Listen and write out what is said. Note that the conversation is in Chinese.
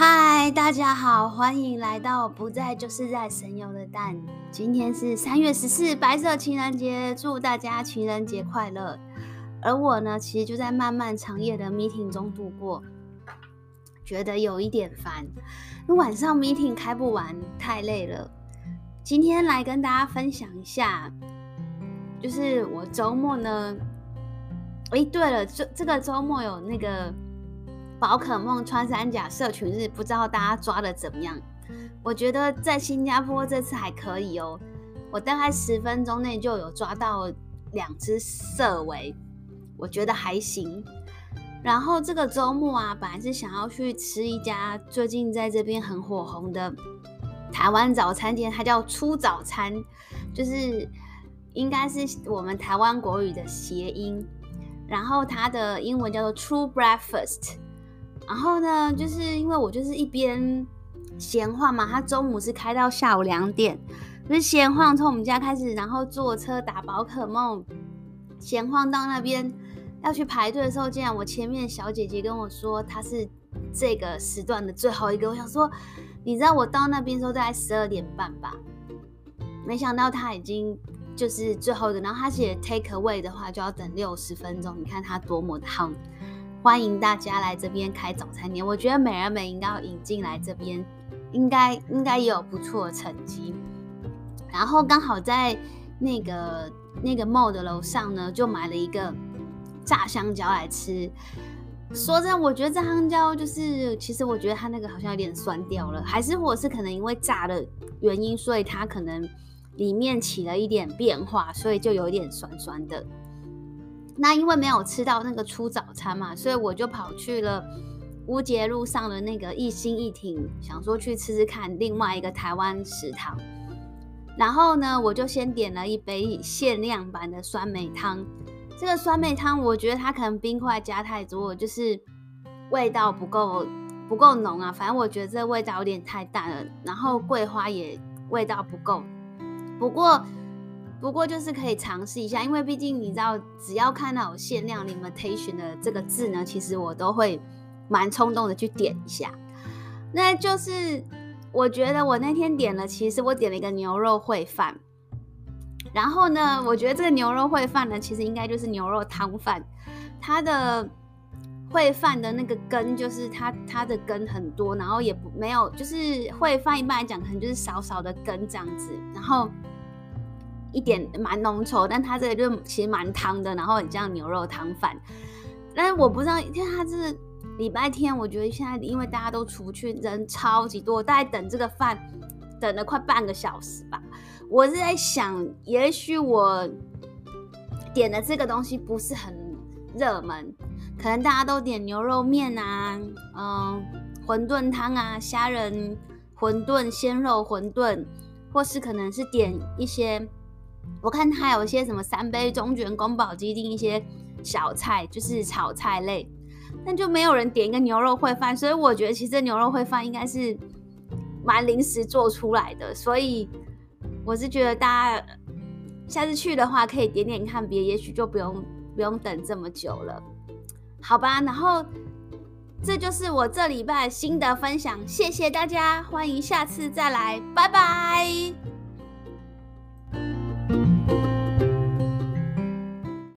嗨，大家好，欢迎来到不在就是在神游的蛋。今天是三月十四，白色情人节，祝大家情人节快乐。而我呢，其实就在漫漫长夜的 meeting 中度过，觉得有一点烦。晚上 meeting 开不完，太累了。今天来跟大家分享一下，就是我周末呢，哎，对了，这这个周末有那个。宝可梦穿山甲社群日，不知道大家抓的怎么样？我觉得在新加坡这次还可以哦，我大概十分钟内就有抓到两只色违，我觉得还行。然后这个周末啊，本来是想要去吃一家最近在这边很火红的台湾早餐店，它叫初早餐，就是应该是我们台湾国语的谐音，然后它的英文叫做 True Breakfast。然后呢，就是因为我就是一边闲晃嘛，他中午是开到下午两点，就是闲晃从我们家开始，然后坐车打宝可梦，闲晃到那边要去排队的时候，竟然我前面小姐姐跟我说她是这个时段的最后一个，我想说，你知道我到那边时候大概十二点半吧，没想到他已经就是最后一个，然后他写 take away 的话就要等六十分钟，你看他多么的夯。欢迎大家来这边开早餐店，我觉得美而美应该要引进来这边，应该应该也有不错的成绩。然后刚好在那个那个 mall 的楼上呢，就买了一个炸香蕉来吃。说真的，我觉得炸香蕉就是，其实我觉得它那个好像有点酸掉了，还是或者是可能因为炸的原因，所以它可能里面起了一点变化，所以就有点酸酸的。那因为没有吃到那个初早餐嘛，所以我就跑去了乌节路上的那个一心一挺，想说去吃吃看另外一个台湾食堂。然后呢，我就先点了一杯限量版的酸梅汤。这个酸梅汤，我觉得它可能冰块加太多，就是味道不够不够浓啊。反正我觉得这味道有点太淡了。然后桂花也味道不够。不过。不过就是可以尝试一下，因为毕竟你知道，只要看到有限量 limitation 的这个字呢，其实我都会蛮冲动的去点一下。那就是我觉得我那天点了，其实我点了一个牛肉烩饭。然后呢，我觉得这个牛肉烩饭呢，其实应该就是牛肉汤饭。它的烩饭的那个根，就是它它的根很多，然后也不没有，就是烩饭一般来讲可能就是少少的根这样子，然后。一点蛮浓稠，但它这个就其实蛮汤的，然后很像牛肉汤饭。但是我不知道，因为它是礼拜天，我觉得现在因为大家都出去，人超级多，大概等这个饭等了快半个小时吧。我是在想，也许我点的这个东西不是很热门，可能大家都点牛肉面啊，嗯，馄饨汤啊，虾仁馄饨、鲜肉馄饨，或是可能是点一些。我看它有些什么三杯中卷、宫保鸡丁一些小菜，就是炒菜类，但就没有人点一个牛肉烩饭，所以我觉得其实牛肉烩饭应该是蛮临时做出来的，所以我是觉得大家下次去的话可以点点看别，也许就不用不用等这么久了，好吧？然后这就是我这礼拜新的分享，谢谢大家，欢迎下次再来，拜拜。